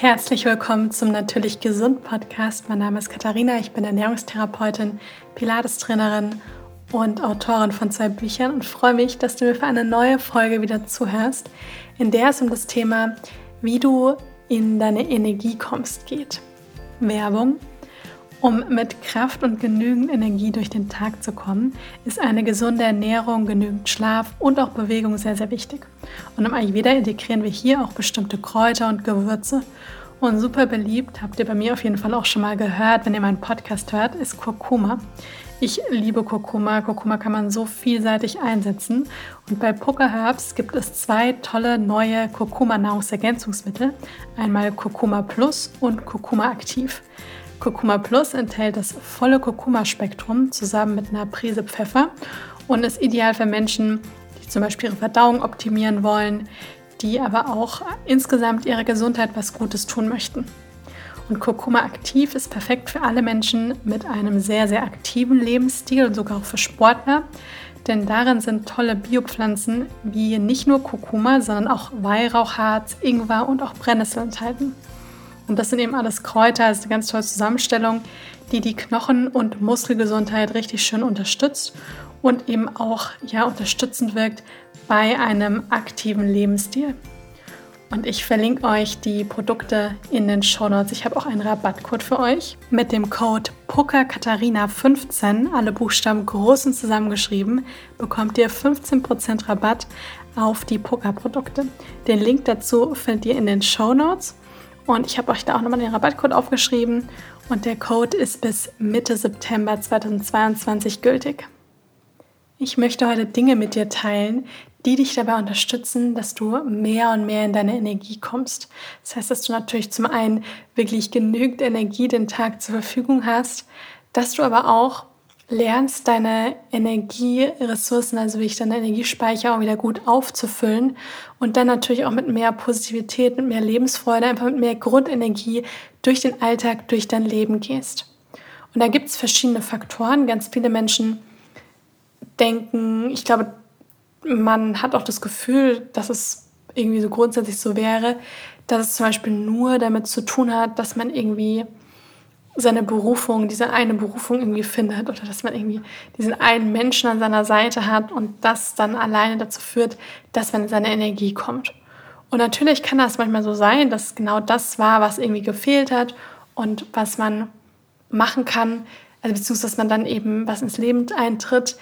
Herzlich willkommen zum Natürlich Gesund Podcast. Mein Name ist Katharina, ich bin Ernährungstherapeutin, Pilates-Trainerin und Autorin von zwei Büchern und freue mich, dass du mir für eine neue Folge wieder zuhörst, in der es um das Thema, wie du in deine Energie kommst, geht. Werbung. Um mit Kraft und genügend Energie durch den Tag zu kommen, ist eine gesunde Ernährung, genügend Schlaf und auch Bewegung sehr, sehr wichtig. Und im Ayurveda integrieren wir hier auch bestimmte Kräuter und Gewürze. Und super beliebt, habt ihr bei mir auf jeden Fall auch schon mal gehört, wenn ihr meinen Podcast hört, ist Kurkuma. Ich liebe Kurkuma. Kurkuma kann man so vielseitig einsetzen. Und bei Poker Herbs gibt es zwei tolle neue Kurkuma-Nahrungsergänzungsmittel. Einmal Kurkuma Plus und Kurkuma Aktiv. Kurkuma Plus enthält das volle Kurkuma-Spektrum zusammen mit einer Prise Pfeffer und ist ideal für Menschen, die zum Beispiel ihre Verdauung optimieren wollen, die aber auch insgesamt ihrer Gesundheit was Gutes tun möchten. Und Kurkuma aktiv ist perfekt für alle Menschen mit einem sehr, sehr aktiven Lebensstil und sogar auch für Sportler. Denn darin sind tolle Biopflanzen wie nicht nur Kurkuma, sondern auch Weihrauchharz, Ingwer und auch Brennnessel enthalten. Und das sind eben alles Kräuter, also eine ganz tolle Zusammenstellung, die die Knochen- und Muskelgesundheit richtig schön unterstützt und eben auch ja, unterstützend wirkt bei einem aktiven Lebensstil. Und ich verlinke euch die Produkte in den Show Notes. Ich habe auch einen Rabattcode für euch. Mit dem Code PUCKERKatharina15, alle Buchstaben groß und zusammengeschrieben, bekommt ihr 15% Rabatt auf die Pucker-Produkte. Den Link dazu findet ihr in den Show Notes. Und ich habe euch da auch nochmal den Rabattcode aufgeschrieben. Und der Code ist bis Mitte September 2022 gültig. Ich möchte heute Dinge mit dir teilen, die dich dabei unterstützen, dass du mehr und mehr in deine Energie kommst. Das heißt, dass du natürlich zum einen wirklich genügend Energie den Tag zur Verfügung hast, dass du aber auch lernst, deine Energieressourcen, also wie ich deine Energiespeicher auch wieder gut aufzufüllen und dann natürlich auch mit mehr Positivität, mit mehr Lebensfreude, einfach mit mehr Grundenergie durch den Alltag, durch dein Leben gehst. Und da gibt es verschiedene Faktoren. Ganz viele Menschen denken, ich glaube, man hat auch das Gefühl, dass es irgendwie so grundsätzlich so wäre, dass es zum Beispiel nur damit zu tun hat, dass man irgendwie seine Berufung, diese eine Berufung irgendwie findet oder dass man irgendwie diesen einen Menschen an seiner Seite hat und das dann alleine dazu führt, dass man in seine Energie kommt. Und natürlich kann das manchmal so sein, dass genau das war, was irgendwie gefehlt hat und was man machen kann, also beziehungsweise dass man dann eben was ins Leben eintritt,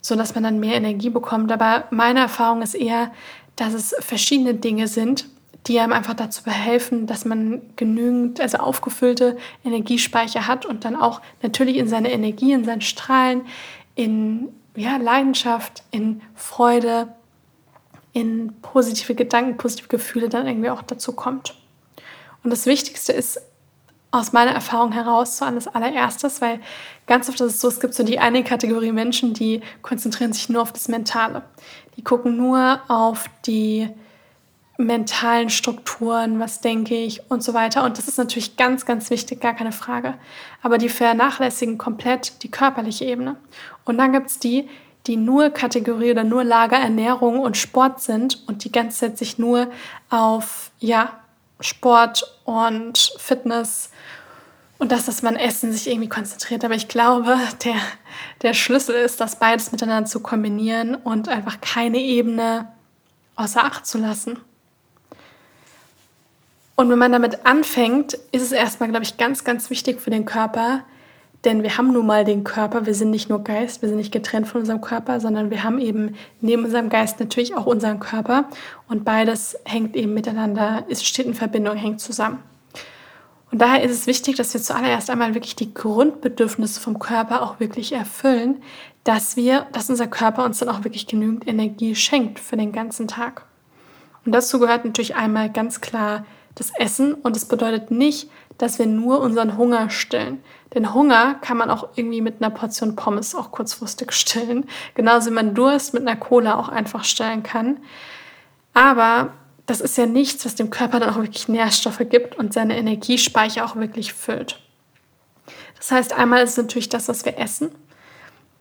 so dass man dann mehr Energie bekommt. Aber meine Erfahrung ist eher, dass es verschiedene Dinge sind, die einem einfach dazu behelfen, dass man genügend, also aufgefüllte Energiespeicher hat und dann auch natürlich in seine Energie, in seinen Strahlen, in ja, Leidenschaft, in Freude, in positive Gedanken, positive Gefühle dann irgendwie auch dazu kommt. Und das Wichtigste ist aus meiner Erfahrung heraus so an das allererstes, weil ganz oft ist es so, es gibt so die eine Kategorie Menschen, die konzentrieren sich nur auf das Mentale. Die gucken nur auf die mentalen Strukturen, was denke ich und so weiter. Und das ist natürlich ganz, ganz wichtig, gar keine Frage. Aber die vernachlässigen komplett die körperliche Ebene. Und dann gibt es die, die nur Kategorie oder nur Lager Ernährung und Sport sind und die ganze Zeit sich nur auf ja, Sport und Fitness und das, dass man Essen sich irgendwie konzentriert. Aber ich glaube, der, der Schlüssel ist, das beides miteinander zu kombinieren und einfach keine Ebene außer Acht zu lassen. Und wenn man damit anfängt, ist es erstmal, glaube ich, ganz, ganz wichtig für den Körper, denn wir haben nun mal den Körper, wir sind nicht nur Geist, wir sind nicht getrennt von unserem Körper, sondern wir haben eben neben unserem Geist natürlich auch unseren Körper und beides hängt eben miteinander, es steht in Verbindung, hängt zusammen. Und daher ist es wichtig, dass wir zuallererst einmal wirklich die Grundbedürfnisse vom Körper auch wirklich erfüllen, dass wir, dass unser Körper uns dann auch wirklich genügend Energie schenkt für den ganzen Tag. Und dazu gehört natürlich einmal ganz klar das Essen und es bedeutet nicht, dass wir nur unseren Hunger stillen. Denn Hunger kann man auch irgendwie mit einer Portion Pommes auch kurzfristig stillen. Genauso wie man Durst mit einer Cola auch einfach stillen kann. Aber das ist ja nichts, was dem Körper dann auch wirklich Nährstoffe gibt und seine Energiespeicher auch wirklich füllt. Das heißt, einmal ist es natürlich das, was wir essen,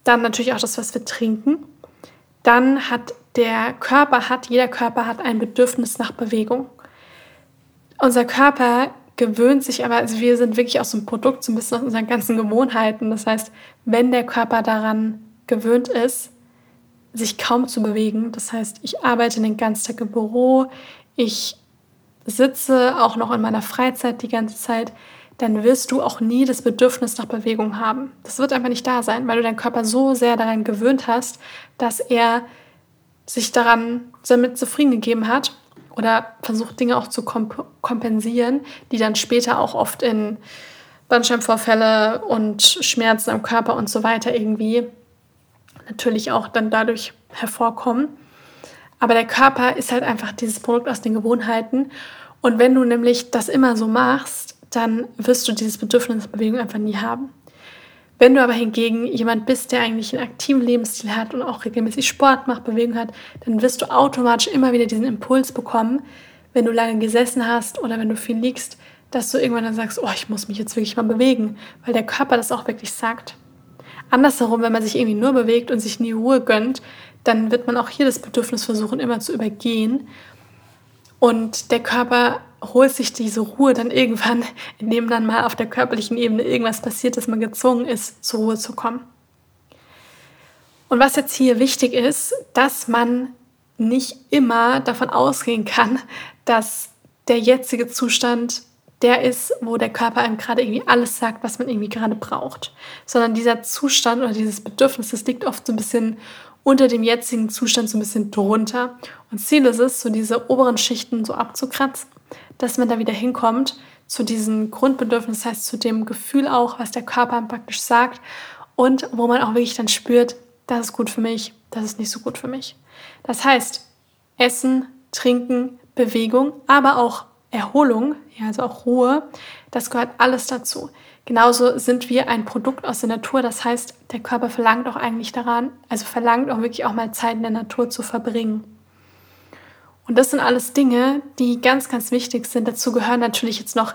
dann natürlich auch das, was wir trinken. Dann hat der Körper hat, jeder Körper hat ein Bedürfnis nach Bewegung. Unser Körper gewöhnt sich aber, also wir sind wirklich auch so ein Produkt, so ein bisschen aus unseren ganzen Gewohnheiten. Das heißt, wenn der Körper daran gewöhnt ist, sich kaum zu bewegen, das heißt, ich arbeite den ganzen Tag im Büro, ich sitze auch noch in meiner Freizeit die ganze Zeit, dann wirst du auch nie das Bedürfnis nach Bewegung haben. Das wird einfach nicht da sein, weil du deinen Körper so sehr daran gewöhnt hast, dass er sich daran damit zufrieden gegeben hat oder versucht Dinge auch zu komp kompensieren, die dann später auch oft in Bandscheibenvorfälle und Schmerzen am Körper und so weiter irgendwie natürlich auch dann dadurch hervorkommen. Aber der Körper ist halt einfach dieses Produkt aus den Gewohnheiten. Und wenn du nämlich das immer so machst, dann wirst du dieses Bedürfnis Bewegung einfach nie haben. Wenn du aber hingegen jemand bist, der eigentlich einen aktiven Lebensstil hat und auch regelmäßig Sport macht, Bewegung hat, dann wirst du automatisch immer wieder diesen Impuls bekommen, wenn du lange gesessen hast oder wenn du viel liegst, dass du irgendwann dann sagst, oh, ich muss mich jetzt wirklich mal bewegen, weil der Körper das auch wirklich sagt. Andersherum, wenn man sich irgendwie nur bewegt und sich nie Ruhe gönnt, dann wird man auch hier das Bedürfnis versuchen, immer zu übergehen. Und der Körper holt sich diese Ruhe dann irgendwann, indem dann mal auf der körperlichen Ebene irgendwas passiert, dass man gezwungen ist, zur Ruhe zu kommen. Und was jetzt hier wichtig ist, dass man nicht immer davon ausgehen kann, dass der jetzige Zustand der ist, wo der Körper einem gerade irgendwie alles sagt, was man irgendwie gerade braucht. Sondern dieser Zustand oder dieses Bedürfnis, das liegt oft so ein bisschen unter dem jetzigen Zustand so ein bisschen drunter. Und Ziel ist es, so diese oberen Schichten so abzukratzen, dass man da wieder hinkommt zu diesem Grundbedürfnis, das heißt zu dem Gefühl auch, was der Körper praktisch sagt und wo man auch wirklich dann spürt, das ist gut für mich, das ist nicht so gut für mich. Das heißt, Essen, Trinken, Bewegung, aber auch Erholung, ja, also auch Ruhe, das gehört alles dazu. Genauso sind wir ein Produkt aus der Natur. Das heißt, der Körper verlangt auch eigentlich daran, also verlangt auch wirklich auch mal Zeit in der Natur zu verbringen. Und das sind alles Dinge, die ganz, ganz wichtig sind. Dazu gehören natürlich jetzt noch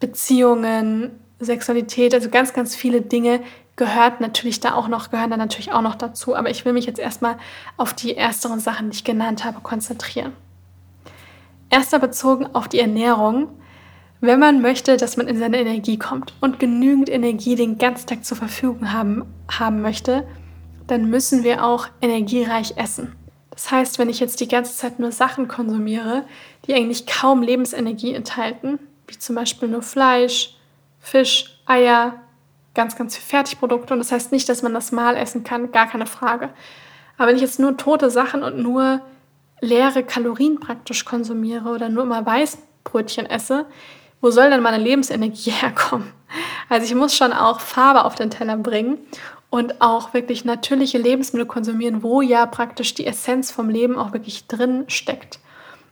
Beziehungen, Sexualität, also ganz, ganz viele Dinge gehört natürlich da auch noch, gehören da natürlich auch noch dazu. Aber ich will mich jetzt erstmal auf die ersteren Sachen, die ich genannt habe, konzentrieren. Erster bezogen auf die Ernährung. Wenn man möchte, dass man in seine Energie kommt und genügend Energie den ganzen Tag zur Verfügung haben, haben möchte, dann müssen wir auch energiereich essen. Das heißt, wenn ich jetzt die ganze Zeit nur Sachen konsumiere, die eigentlich kaum Lebensenergie enthalten, wie zum Beispiel nur Fleisch, Fisch, Eier, ganz, ganz viele Fertigprodukte, und das heißt nicht, dass man das mal essen kann, gar keine Frage. Aber wenn ich jetzt nur tote Sachen und nur leere Kalorien praktisch konsumiere oder nur immer Weißbrötchen esse, wo soll denn meine Lebensenergie herkommen? Also ich muss schon auch Farbe auf den Teller bringen und auch wirklich natürliche Lebensmittel konsumieren, wo ja praktisch die Essenz vom Leben auch wirklich drin steckt.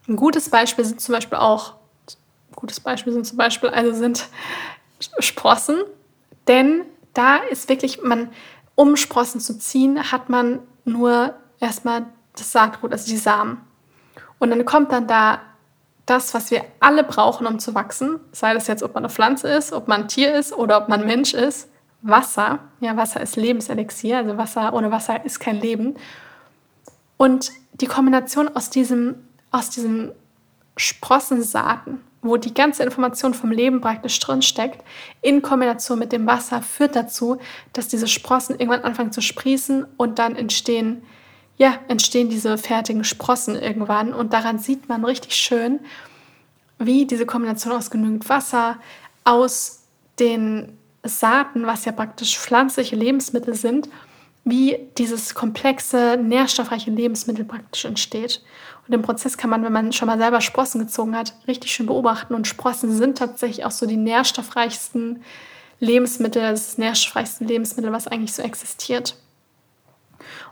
Ein gutes Beispiel sind zum Beispiel auch, gutes Beispiel sind zum Beispiel, also sind Sprossen, denn da ist wirklich, man, um Sprossen zu ziehen, hat man nur erstmal das Saatgut, also die Samen. Und dann kommt dann da das, was wir alle brauchen, um zu wachsen, sei das jetzt, ob man eine Pflanze ist, ob man ein Tier ist oder ob man Mensch ist, Wasser. Ja, Wasser ist Lebenselixier, also Wasser ohne Wasser ist kein Leben. Und die Kombination aus diesem, aus diesem Sprossensaaten, wo die ganze Information vom Leben praktisch drin steckt, in Kombination mit dem Wasser führt dazu, dass diese Sprossen irgendwann anfangen zu sprießen und dann entstehen ja, entstehen diese fertigen Sprossen irgendwann. Und daran sieht man richtig schön, wie diese Kombination aus genügend Wasser, aus den Saaten, was ja praktisch pflanzliche Lebensmittel sind, wie dieses komplexe, nährstoffreiche Lebensmittel praktisch entsteht. Und den Prozess kann man, wenn man schon mal selber Sprossen gezogen hat, richtig schön beobachten. Und Sprossen sind tatsächlich auch so die nährstoffreichsten Lebensmittel, das nährstoffreichste Lebensmittel, was eigentlich so existiert.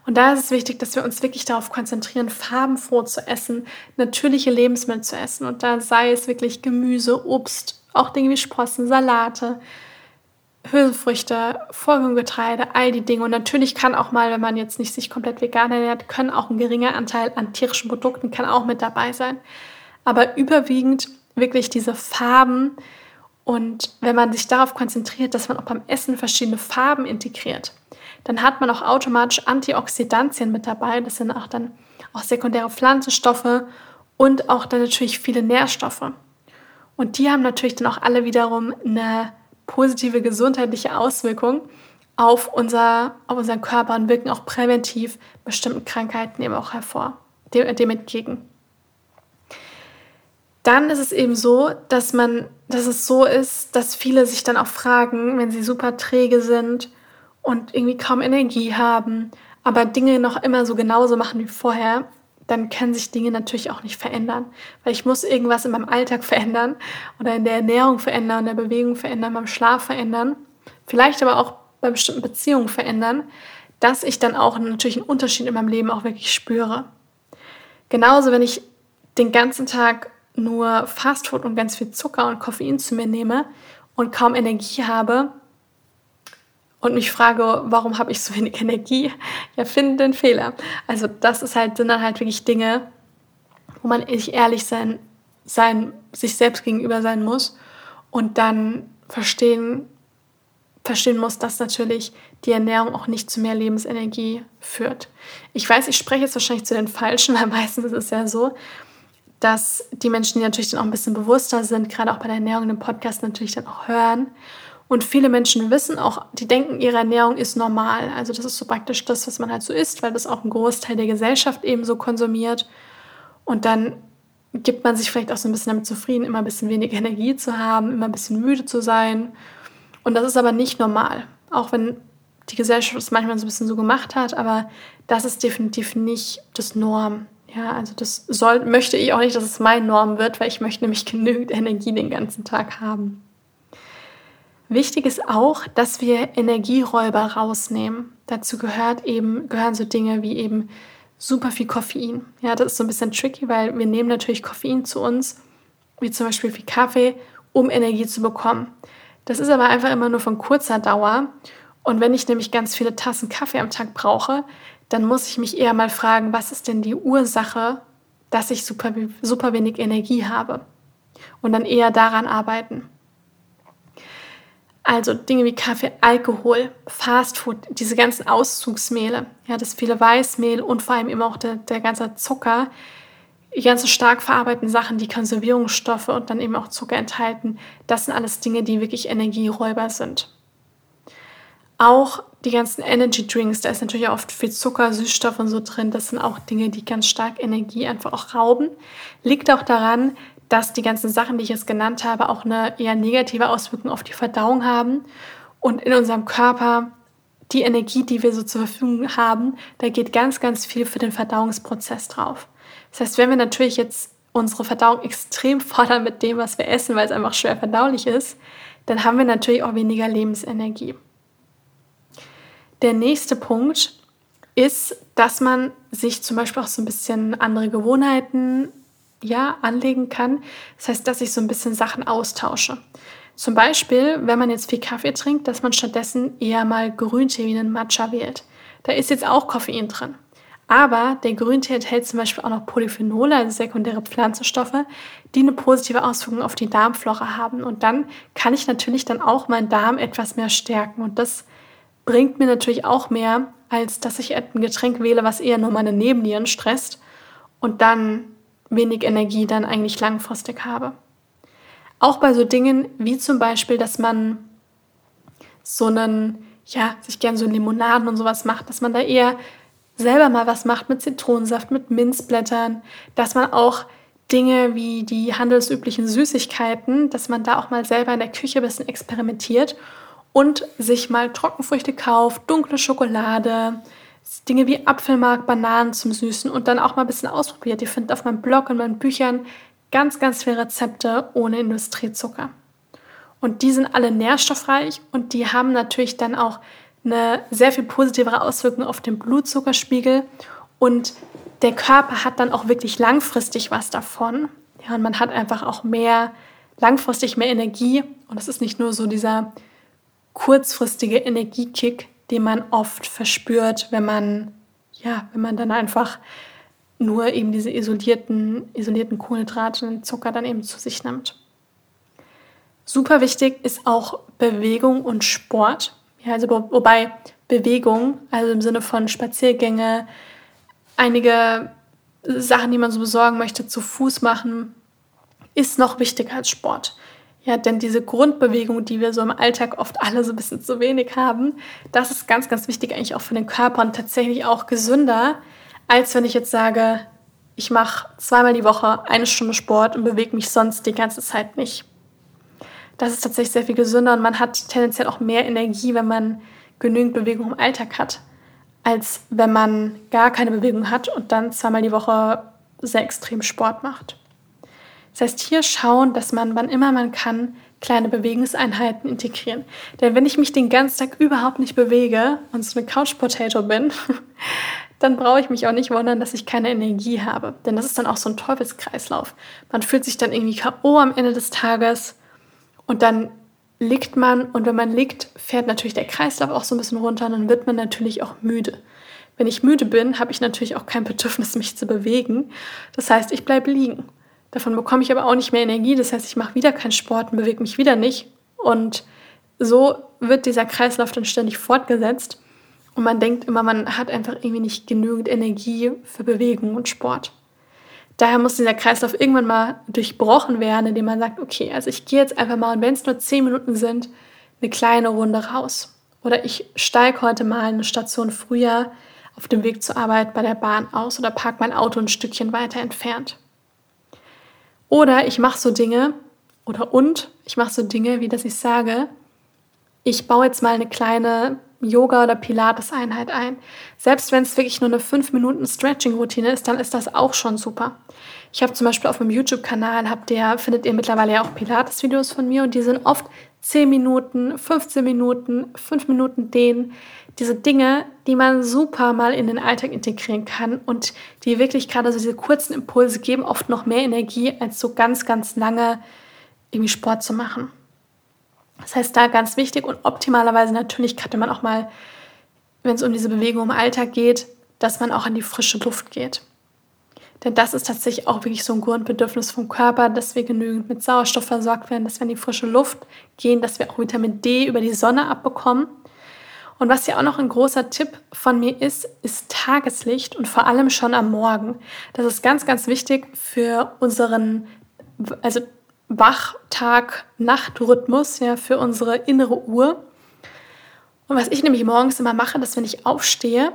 Und da ist es wichtig, dass wir uns wirklich darauf konzentrieren, farbenfroh zu essen, natürliche Lebensmittel zu essen. Und da sei es wirklich Gemüse, Obst, auch Dinge wie Sprossen, Salate, Hülsenfrüchte, Vollkorngetreide, all die Dinge. Und natürlich kann auch mal, wenn man jetzt nicht sich komplett vegan ernährt, können auch ein geringer Anteil an tierischen Produkten kann auch mit dabei sein. Aber überwiegend wirklich diese Farben. Und wenn man sich darauf konzentriert, dass man auch beim Essen verschiedene Farben integriert, dann hat man auch automatisch Antioxidantien mit dabei. Das sind auch dann auch sekundäre Pflanzenstoffe und auch dann natürlich viele Nährstoffe. Und die haben natürlich dann auch alle wiederum eine positive gesundheitliche Auswirkung auf, unser, auf unseren Körper und wirken auch präventiv bestimmten Krankheiten eben auch hervor, dem, dem entgegen. Dann ist es eben so, dass man, dass es so ist, dass viele sich dann auch fragen, wenn sie super träge sind und irgendwie kaum Energie haben, aber Dinge noch immer so genauso machen wie vorher, dann können sich Dinge natürlich auch nicht verändern. Weil ich muss irgendwas in meinem Alltag verändern oder in der Ernährung verändern, in der Bewegung verändern, beim Schlaf verändern, vielleicht aber auch bei bestimmten Beziehungen verändern, dass ich dann auch natürlich einen Unterschied in meinem Leben auch wirklich spüre. Genauso, wenn ich den ganzen Tag nur Fastfood und ganz viel Zucker und Koffein zu mir nehme und kaum Energie habe, und mich frage, warum habe ich so wenig Energie? Ja, finde den Fehler. Also das ist halt, sind dann halt wirklich Dinge, wo man sich ehrlich sein, sein, sich selbst gegenüber sein muss und dann verstehen, verstehen muss, dass natürlich die Ernährung auch nicht zu mehr Lebensenergie führt. Ich weiß, ich spreche jetzt wahrscheinlich zu den Falschen, weil meistens ist es ja so, dass die Menschen, die natürlich dann auch ein bisschen bewusster sind, gerade auch bei der Ernährung im Podcast natürlich dann auch hören und viele Menschen wissen auch, die denken, ihre Ernährung ist normal. Also das ist so praktisch das, was man halt so isst, weil das auch ein Großteil der Gesellschaft eben so konsumiert. Und dann gibt man sich vielleicht auch so ein bisschen damit zufrieden, immer ein bisschen weniger Energie zu haben, immer ein bisschen müde zu sein. Und das ist aber nicht normal. Auch wenn die Gesellschaft es manchmal so ein bisschen so gemacht hat, aber das ist definitiv nicht das Norm. Ja, also das soll, möchte ich auch nicht, dass es mein Norm wird, weil ich möchte nämlich genügend Energie den ganzen Tag haben. Wichtig ist auch, dass wir Energieräuber rausnehmen. Dazu gehört eben, gehören so Dinge wie eben super viel Koffein. Ja, das ist so ein bisschen tricky, weil wir nehmen natürlich Koffein zu uns, wie zum Beispiel viel Kaffee, um Energie zu bekommen. Das ist aber einfach immer nur von kurzer Dauer. Und wenn ich nämlich ganz viele Tassen Kaffee am Tag brauche, dann muss ich mich eher mal fragen, was ist denn die Ursache, dass ich super, super wenig Energie habe? Und dann eher daran arbeiten. Also Dinge wie Kaffee, Alkohol, Fastfood, diese ganzen Auszugsmehle, ja, das viele Weißmehl und vor allem eben auch der, der ganze Zucker, die ganzen stark verarbeiteten Sachen, die Konservierungsstoffe und dann eben auch Zucker enthalten, das sind alles Dinge, die wirklich Energieräuber sind. Auch die ganzen Energy Drinks, da ist natürlich auch oft viel Zucker, Süßstoff und so drin. Das sind auch Dinge, die ganz stark Energie einfach auch rauben. Liegt auch daran, dass die ganzen Sachen, die ich jetzt genannt habe, auch eine eher negative Auswirkung auf die Verdauung haben und in unserem Körper die Energie, die wir so zur Verfügung haben, da geht ganz, ganz viel für den Verdauungsprozess drauf. Das heißt, wenn wir natürlich jetzt unsere Verdauung extrem fordern mit dem, was wir essen, weil es einfach schwer verdaulich ist, dann haben wir natürlich auch weniger Lebensenergie. Der nächste Punkt ist, dass man sich zum Beispiel auch so ein bisschen andere Gewohnheiten ja, anlegen kann. Das heißt, dass ich so ein bisschen Sachen austausche. Zum Beispiel, wenn man jetzt viel Kaffee trinkt, dass man stattdessen eher mal Grüntee wie einen Matcha wählt. Da ist jetzt auch Koffein drin. Aber der Grüntee enthält zum Beispiel auch noch Polyphenole, also sekundäre Pflanzenstoffe, die eine positive Auswirkung auf die Darmflora haben. Und dann kann ich natürlich dann auch meinen Darm etwas mehr stärken. Und das bringt mir natürlich auch mehr, als dass ich ein Getränk wähle, was eher nur meine Nebennieren stresst und dann wenig Energie dann eigentlich langfristig habe. Auch bei so Dingen wie zum Beispiel, dass man so einen, ja, sich gern so Limonaden und sowas macht, dass man da eher selber mal was macht mit Zitronensaft, mit Minzblättern, dass man auch Dinge wie die handelsüblichen Süßigkeiten, dass man da auch mal selber in der Küche ein bisschen experimentiert und sich mal Trockenfrüchte kauft, dunkle Schokolade, Dinge wie Apfelmark, Bananen zum Süßen und dann auch mal ein bisschen ausprobiert. Ihr findet auf meinem Blog und meinen Büchern ganz, ganz viele Rezepte ohne Industriezucker. Und die sind alle nährstoffreich und die haben natürlich dann auch eine sehr viel positivere Auswirkung auf den Blutzuckerspiegel und der Körper hat dann auch wirklich langfristig was davon. Ja, und man hat einfach auch mehr, langfristig mehr Energie und es ist nicht nur so dieser kurzfristige Energiekick, den man oft verspürt, wenn man, ja, wenn man dann einfach nur eben diese isolierten, isolierten Kohlenhydrate und Zucker dann eben zu sich nimmt. Super wichtig ist auch Bewegung und Sport. Ja, also wobei Bewegung, also im Sinne von Spaziergänge, einige Sachen, die man so besorgen möchte, zu Fuß machen, ist noch wichtiger als Sport. Ja, denn diese Grundbewegung, die wir so im Alltag oft alle so ein bisschen zu wenig haben, das ist ganz, ganz wichtig eigentlich auch für den Körper und tatsächlich auch gesünder, als wenn ich jetzt sage, ich mache zweimal die Woche eine Stunde Sport und bewege mich sonst die ganze Zeit nicht. Das ist tatsächlich sehr viel gesünder und man hat tendenziell auch mehr Energie, wenn man genügend Bewegung im Alltag hat, als wenn man gar keine Bewegung hat und dann zweimal die Woche sehr extrem Sport macht. Das heißt, hier schauen, dass man, wann immer man kann, kleine Bewegungseinheiten integrieren. Denn wenn ich mich den ganzen Tag überhaupt nicht bewege und so eine Couch Potato bin, dann brauche ich mich auch nicht wundern, dass ich keine Energie habe. Denn das ist dann auch so ein Teufelskreislauf. Man fühlt sich dann irgendwie K.O. am Ende des Tages und dann liegt man und wenn man liegt, fährt natürlich der Kreislauf auch so ein bisschen runter und dann wird man natürlich auch müde. Wenn ich müde bin, habe ich natürlich auch kein Bedürfnis, mich zu bewegen. Das heißt, ich bleibe liegen. Davon bekomme ich aber auch nicht mehr Energie. Das heißt, ich mache wieder keinen Sport und bewege mich wieder nicht. Und so wird dieser Kreislauf dann ständig fortgesetzt. Und man denkt immer, man hat einfach irgendwie nicht genügend Energie für Bewegung und Sport. Daher muss dieser Kreislauf irgendwann mal durchbrochen werden, indem man sagt, okay, also ich gehe jetzt einfach mal, und wenn es nur zehn Minuten sind, eine kleine Runde raus. Oder ich steige heute mal eine Station früher auf dem Weg zur Arbeit bei der Bahn aus oder parke mein Auto ein Stückchen weiter entfernt. Oder ich mache so Dinge, oder und ich mache so Dinge, wie dass ich sage, ich baue jetzt mal eine kleine Yoga- oder Pilates-Einheit ein. Selbst wenn es wirklich nur eine 5 Minuten Stretching-Routine ist, dann ist das auch schon super. Ich habe zum Beispiel auf meinem YouTube-Kanal, findet ihr mittlerweile ja auch Pilates-Videos von mir und die sind oft 10 Minuten, 15 Minuten, 5 Minuten dehnen. Diese Dinge, die man super mal in den Alltag integrieren kann und die wirklich gerade so diese kurzen Impulse geben, oft noch mehr Energie, als so ganz, ganz lange irgendwie Sport zu machen. Das heißt, da ganz wichtig und optimalerweise natürlich könnte man auch mal, wenn es um diese Bewegung im Alltag geht, dass man auch an die frische Luft geht. Denn das ist tatsächlich auch wirklich so ein Grundbedürfnis vom Körper, dass wir genügend mit Sauerstoff versorgt werden, dass wir in die frische Luft gehen, dass wir auch Vitamin D über die Sonne abbekommen. Und was ja auch noch ein großer Tipp von mir ist, ist Tageslicht und vor allem schon am Morgen. Das ist ganz, ganz wichtig für unseren, also Wach-Tag-Nacht-Rhythmus ja, für unsere innere Uhr. Und was ich nämlich morgens immer mache, dass wenn ich aufstehe,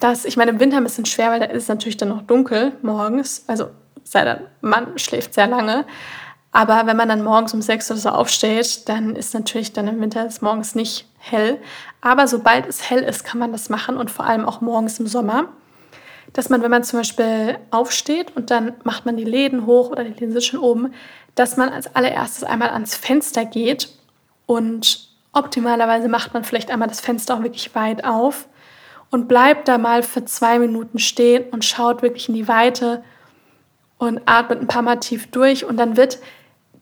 dass ich meine im Winter ein bisschen schwer, weil da ist es natürlich dann noch dunkel morgens. Also sei denn, man schläft sehr lange. Aber wenn man dann morgens um sechs oder so aufsteht, dann ist natürlich dann im Winter des morgens nicht hell. Aber sobald es hell ist, kann man das machen und vor allem auch morgens im Sommer dass man, wenn man zum Beispiel aufsteht und dann macht man die Läden hoch oder die Läden sind schon oben, dass man als allererstes einmal ans Fenster geht und optimalerweise macht man vielleicht einmal das Fenster auch wirklich weit auf und bleibt da mal für zwei Minuten stehen und schaut wirklich in die Weite und atmet ein paar Mal tief durch und dann wird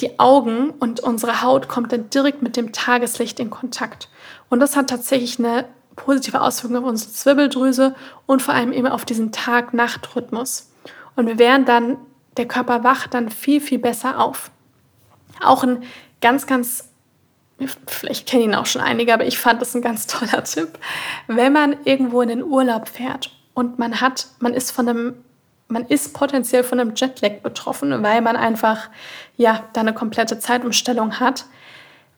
die Augen und unsere Haut kommt dann direkt mit dem Tageslicht in Kontakt. Und das hat tatsächlich eine positive Auswirkungen auf unsere Zwirbeldrüse und vor allem eben auf diesen Tag-Nacht-Rhythmus. Und wir werden dann, der Körper wacht dann viel, viel besser auf. Auch ein ganz, ganz, vielleicht kennen ihn auch schon einige, aber ich fand das ein ganz toller Tipp. Wenn man irgendwo in den Urlaub fährt und man hat, man ist von einem man ist potenziell von einem Jetlag betroffen, weil man einfach ja da eine komplette Zeitumstellung hat.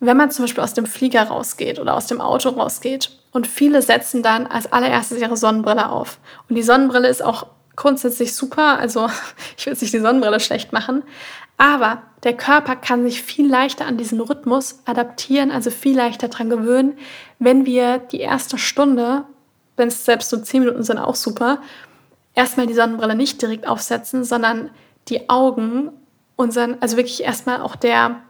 Wenn man zum Beispiel aus dem Flieger rausgeht oder aus dem Auto rausgeht und viele setzen dann als allererstes ihre Sonnenbrille auf. Und die Sonnenbrille ist auch grundsätzlich super. Also ich will jetzt nicht die Sonnenbrille schlecht machen. Aber der Körper kann sich viel leichter an diesen Rhythmus adaptieren, also viel leichter daran gewöhnen, wenn wir die erste Stunde, wenn es selbst so zehn Minuten sind, auch super, erstmal die Sonnenbrille nicht direkt aufsetzen, sondern die Augen unseren, also wirklich erstmal auch der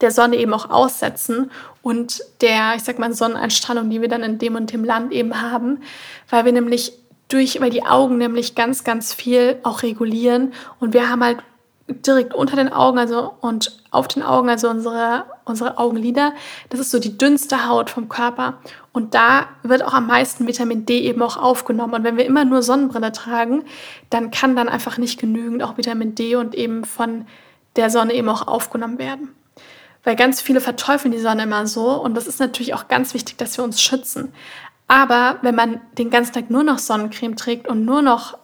der Sonne eben auch aussetzen und der, ich sag mal, Sonneneinstrahlung, die wir dann in dem und dem Land eben haben, weil wir nämlich durch, weil die Augen nämlich ganz, ganz viel auch regulieren und wir haben halt direkt unter den Augen, also und auf den Augen, also unsere, unsere Augenlider, das ist so die dünnste Haut vom Körper. Und da wird auch am meisten Vitamin D eben auch aufgenommen. Und wenn wir immer nur Sonnenbrille tragen, dann kann dann einfach nicht genügend auch Vitamin D und eben von der Sonne eben auch aufgenommen werden weil ganz viele verteufeln die Sonne immer so und das ist natürlich auch ganz wichtig, dass wir uns schützen. Aber wenn man den ganzen Tag nur noch Sonnencreme trägt und nur noch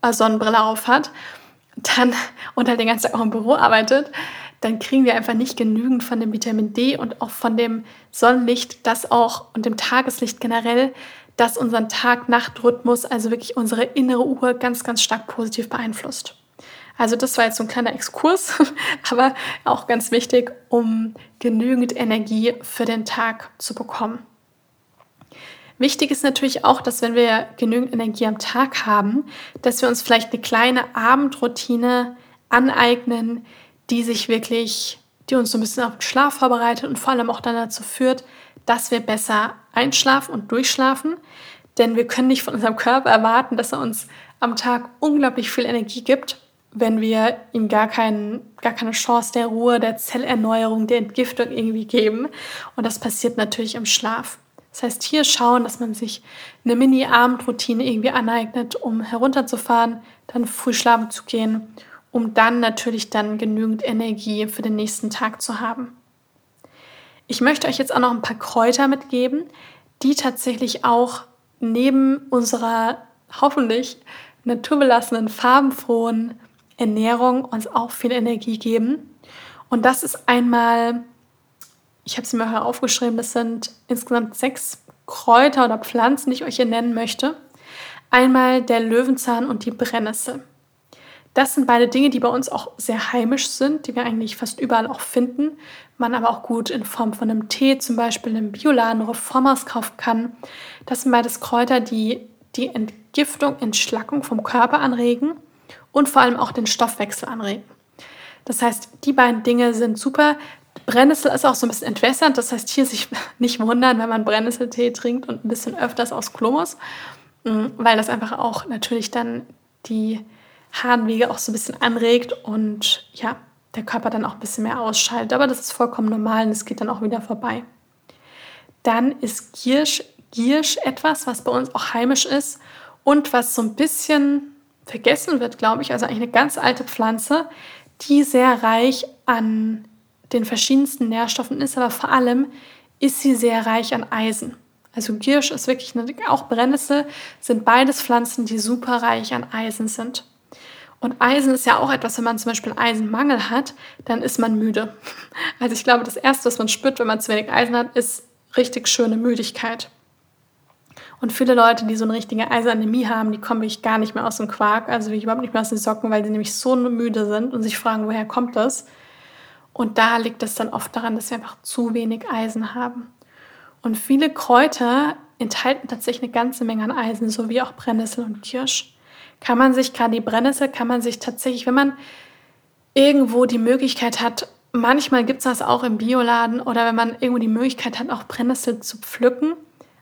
eine Sonnenbrille auf hat, dann und halt den ganzen Tag auch im Büro arbeitet, dann kriegen wir einfach nicht genügend von dem Vitamin D und auch von dem Sonnenlicht, das auch und dem Tageslicht generell, das unseren Tag-Nacht-Rhythmus, also wirklich unsere innere Uhr ganz, ganz stark positiv beeinflusst. Also das war jetzt so ein kleiner Exkurs, aber auch ganz wichtig, um genügend Energie für den Tag zu bekommen. Wichtig ist natürlich auch, dass wenn wir genügend Energie am Tag haben, dass wir uns vielleicht eine kleine Abendroutine aneignen, die sich wirklich, die uns so ein bisschen auf den Schlaf vorbereitet und vor allem auch dann dazu führt, dass wir besser einschlafen und durchschlafen. Denn wir können nicht von unserem Körper erwarten, dass er uns am Tag unglaublich viel Energie gibt, wenn wir ihm gar, kein, gar keine Chance der Ruhe, der Zellerneuerung, der Entgiftung irgendwie geben. Und das passiert natürlich im Schlaf. Das heißt, hier schauen, dass man sich eine Mini-Abendroutine irgendwie aneignet, um herunterzufahren, dann früh schlafen zu gehen, um dann natürlich dann genügend Energie für den nächsten Tag zu haben. Ich möchte euch jetzt auch noch ein paar Kräuter mitgeben, die tatsächlich auch neben unserer hoffentlich naturbelassenen, farbenfrohen Ernährung uns auch viel Energie geben. Und das ist einmal ich habe sie mir aufgeschrieben, das sind insgesamt sechs Kräuter oder Pflanzen, die ich euch hier nennen möchte. Einmal der Löwenzahn und die Brennnessel. Das sind beide Dinge, die bei uns auch sehr heimisch sind, die wir eigentlich fast überall auch finden. Man aber auch gut in Form von einem Tee, zum Beispiel im Bioladen oder Formers kaufen kann. Das sind beides Kräuter, die die Entgiftung, Entschlackung vom Körper anregen und vor allem auch den Stoffwechsel anregen. Das heißt, die beiden Dinge sind super. Brennnessel ist auch so ein bisschen entwässert, das heißt hier sich nicht wundern, wenn man Brennnesseltee trinkt und ein bisschen öfters aus Klo muss, mm, weil das einfach auch natürlich dann die Harnwege auch so ein bisschen anregt und ja, der Körper dann auch ein bisschen mehr ausschaltet. Aber das ist vollkommen normal und es geht dann auch wieder vorbei. Dann ist Giersch, Giersch etwas, was bei uns auch heimisch ist und was so ein bisschen vergessen wird, glaube ich. Also eigentlich eine ganz alte Pflanze, die sehr reich an den verschiedensten Nährstoffen ist, aber vor allem ist sie sehr reich an Eisen. Also Giersch ist wirklich, eine, auch Brennnessel sind beides Pflanzen, die super reich an Eisen sind. Und Eisen ist ja auch etwas, wenn man zum Beispiel Eisenmangel hat, dann ist man müde. Also ich glaube, das Erste, was man spürt, wenn man zu wenig Eisen hat, ist richtig schöne Müdigkeit. Und viele Leute, die so eine richtige Eisenanämie haben, die kommen wirklich gar nicht mehr aus dem Quark, also überhaupt nicht mehr aus den Socken, weil sie nämlich so müde sind und sich fragen, woher kommt das? Und da liegt es dann oft daran, dass wir einfach zu wenig Eisen haben. Und viele Kräuter enthalten tatsächlich eine ganze Menge an Eisen, so wie auch Brennnessel und Kirsch. Kann man sich, gerade die Brennnessel, kann man sich tatsächlich, wenn man irgendwo die Möglichkeit hat, manchmal gibt es das auch im Bioladen oder wenn man irgendwo die Möglichkeit hat, auch Brennnessel zu pflücken,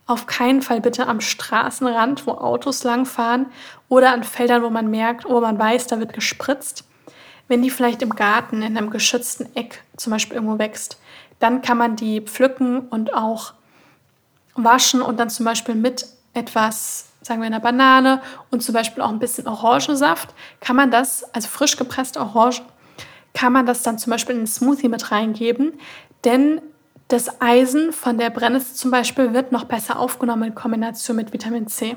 auf keinen Fall bitte am Straßenrand, wo Autos langfahren oder an Feldern, wo man merkt, oh, man weiß, da wird gespritzt. Wenn die vielleicht im Garten in einem geschützten Eck zum Beispiel irgendwo wächst, dann kann man die pflücken und auch waschen und dann zum Beispiel mit etwas, sagen wir einer Banane und zum Beispiel auch ein bisschen Orangensaft, kann man das, also frisch gepresste Orange, kann man das dann zum Beispiel in einen Smoothie mit reingeben, denn das Eisen von der Brennnessel zum Beispiel wird noch besser aufgenommen in Kombination mit Vitamin C.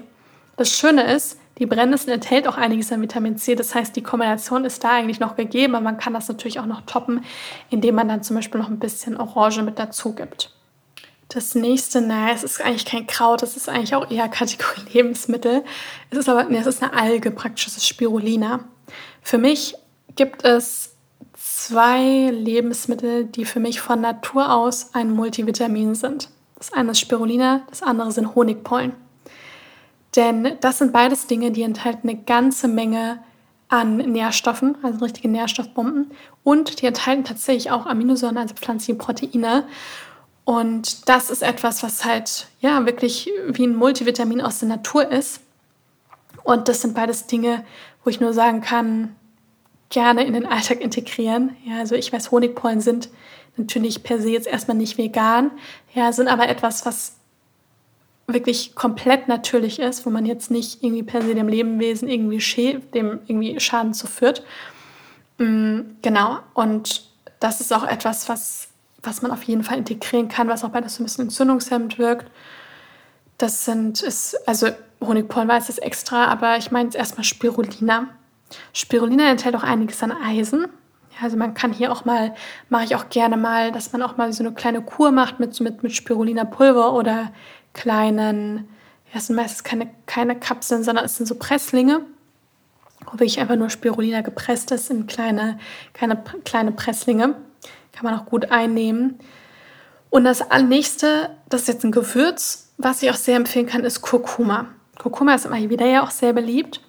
Das Schöne ist, die Brennnessel enthält auch einiges an Vitamin C. Das heißt, die Kombination ist da eigentlich noch gegeben, aber man kann das natürlich auch noch toppen, indem man dann zum Beispiel noch ein bisschen Orange mit dazu gibt. Das nächste, naja, es ist eigentlich kein Kraut, es ist eigentlich auch eher Kategorie Lebensmittel. Es ist aber, nee, es ist eine Alge praktisch, es ist Spirulina. Für mich gibt es zwei Lebensmittel, die für mich von Natur aus ein Multivitamin sind. Das eine ist Spirulina, das andere sind Honigpollen. Denn das sind beides Dinge, die enthalten eine ganze Menge an Nährstoffen, also richtige Nährstoffbomben. Und die enthalten tatsächlich auch Aminosäuren, also pflanzliche Proteine. Und das ist etwas, was halt ja wirklich wie ein Multivitamin aus der Natur ist. Und das sind beides Dinge, wo ich nur sagen kann, gerne in den Alltag integrieren. Ja, also ich weiß, Honigpollen sind natürlich per se jetzt erstmal nicht vegan, ja, sind aber etwas, was wirklich komplett natürlich ist, wo man jetzt nicht irgendwie per se dem Lebewesen irgendwie, dem irgendwie Schaden zuführt. Mm, genau, und das ist auch etwas, was, was man auf jeden Fall integrieren kann, was auch bei das so ein bisschen entzündungshemmend wirkt. Das sind, ist, also Honigpollen weiß es extra, aber ich meine jetzt erstmal Spirulina. Spirulina enthält auch einiges an Eisen. Also man kann hier auch mal, mache ich auch gerne mal, dass man auch mal so eine kleine Kur macht mit, mit, mit Spirulina-Pulver oder kleinen, ja, es sind meistens keine, keine Kapseln, sondern es sind so Presslinge, wo wirklich einfach nur Spirulina gepresst ist in kleine, kleine, kleine Presslinge. Kann man auch gut einnehmen. Und das nächste, das ist jetzt ein Gewürz, was ich auch sehr empfehlen kann, ist Kurkuma. Kurkuma ist immer wieder ja auch sehr beliebt.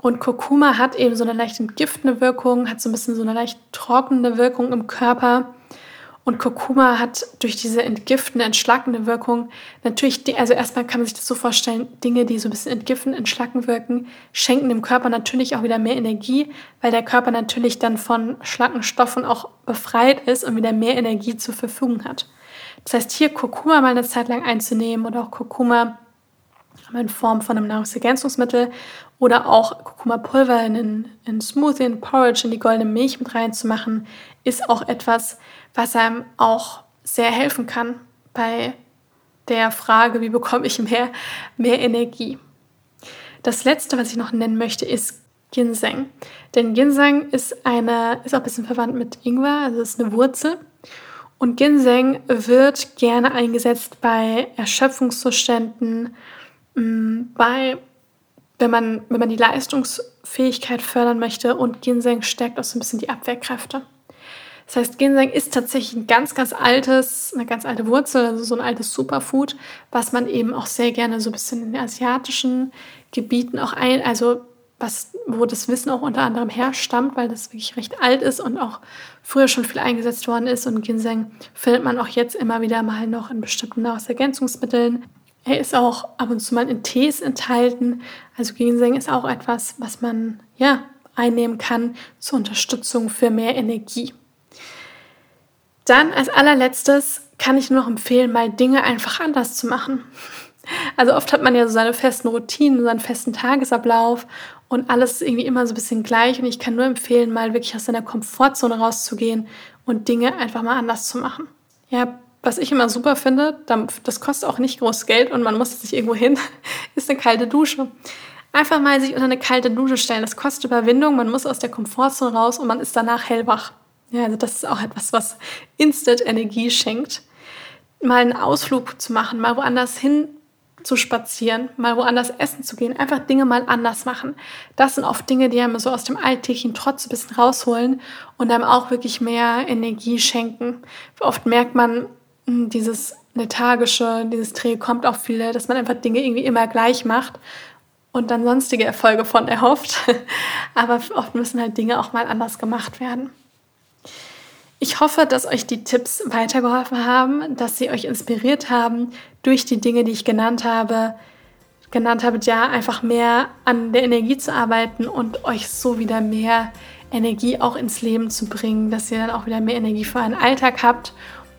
Und Kurkuma hat eben so eine leicht entgiftende Wirkung, hat so ein bisschen so eine leicht trockene Wirkung im Körper. Und Kurkuma hat durch diese entgiftende, entschlackende Wirkung natürlich, also erstmal kann man sich das so vorstellen, Dinge, die so ein bisschen entgiften, entschlacken wirken, schenken dem Körper natürlich auch wieder mehr Energie, weil der Körper natürlich dann von Schlackenstoffen auch befreit ist und wieder mehr Energie zur Verfügung hat. Das heißt, hier Kurkuma mal eine Zeit lang einzunehmen oder auch Kurkuma in Form von einem Nahrungsergänzungsmittel oder auch Kurkuma-Pulver in, in Smoothie, in Porridge, in die goldene Milch mit reinzumachen, ist auch etwas, was einem auch sehr helfen kann bei der Frage, wie bekomme ich mehr, mehr Energie. Das letzte, was ich noch nennen möchte, ist Ginseng. Denn Ginseng ist, eine, ist auch ein bisschen verwandt mit Ingwer, also ist eine Wurzel. Und Ginseng wird gerne eingesetzt bei Erschöpfungszuständen, Mm, bei, wenn man, wenn man die Leistungsfähigkeit fördern möchte und Ginseng stärkt auch so ein bisschen die Abwehrkräfte. Das heißt, Ginseng ist tatsächlich ein ganz, ganz altes, eine ganz alte Wurzel, also so ein altes Superfood, was man eben auch sehr gerne so ein bisschen in asiatischen Gebieten auch ein, also was, wo das Wissen auch unter anderem herstammt, weil das wirklich recht alt ist und auch früher schon viel eingesetzt worden ist. Und Ginseng findet man auch jetzt immer wieder mal noch in bestimmten Nahrungsergänzungsmitteln. Er ist auch ab und zu mal in Tees enthalten. Also Ginseng ist auch etwas, was man ja einnehmen kann zur Unterstützung für mehr Energie. Dann als allerletztes kann ich nur noch empfehlen, mal Dinge einfach anders zu machen. Also oft hat man ja so seine festen Routinen, seinen festen Tagesablauf und alles ist irgendwie immer so ein bisschen gleich. Und ich kann nur empfehlen, mal wirklich aus seiner Komfortzone rauszugehen und Dinge einfach mal anders zu machen. Ja, was ich immer super finde, das kostet auch nicht groß Geld und man muss sich irgendwo hin, ist eine kalte Dusche. Einfach mal sich unter eine kalte Dusche stellen. Das kostet Überwindung, man muss aus der Komfortzone raus und man ist danach hellwach. Ja, also das ist auch etwas, was Instant Energie schenkt. Mal einen Ausflug zu machen, mal woanders hin zu spazieren, mal woanders essen zu gehen, einfach Dinge mal anders machen. Das sind oft Dinge, die einem so aus dem alltäglichen Trotz ein bisschen rausholen und einem auch wirklich mehr Energie schenken. Oft merkt man, hm, dieses lethargische, dieses Dreh kommt auch viele, dass man einfach Dinge irgendwie immer gleich macht und dann sonstige Erfolge von erhofft. Aber oft müssen halt Dinge auch mal anders gemacht werden. Ich hoffe, dass euch die Tipps weitergeholfen haben, dass sie euch inspiriert haben, durch die Dinge, die ich genannt habe, genannt habe, ja, einfach mehr an der Energie zu arbeiten und euch so wieder mehr Energie auch ins Leben zu bringen, dass ihr dann auch wieder mehr Energie für euren Alltag habt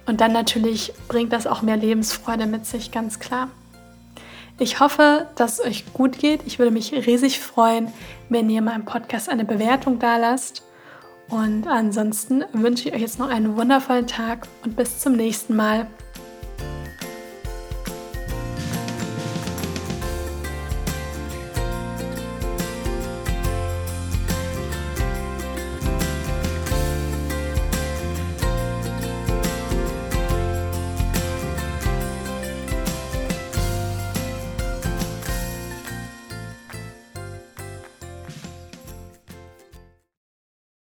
und dann natürlich bringt das auch mehr Lebensfreude mit sich, ganz klar. Ich hoffe, dass es euch gut geht. Ich würde mich riesig freuen, wenn ihr meinem Podcast eine Bewertung da lasst. Und ansonsten wünsche ich euch jetzt noch einen wundervollen Tag und bis zum nächsten Mal.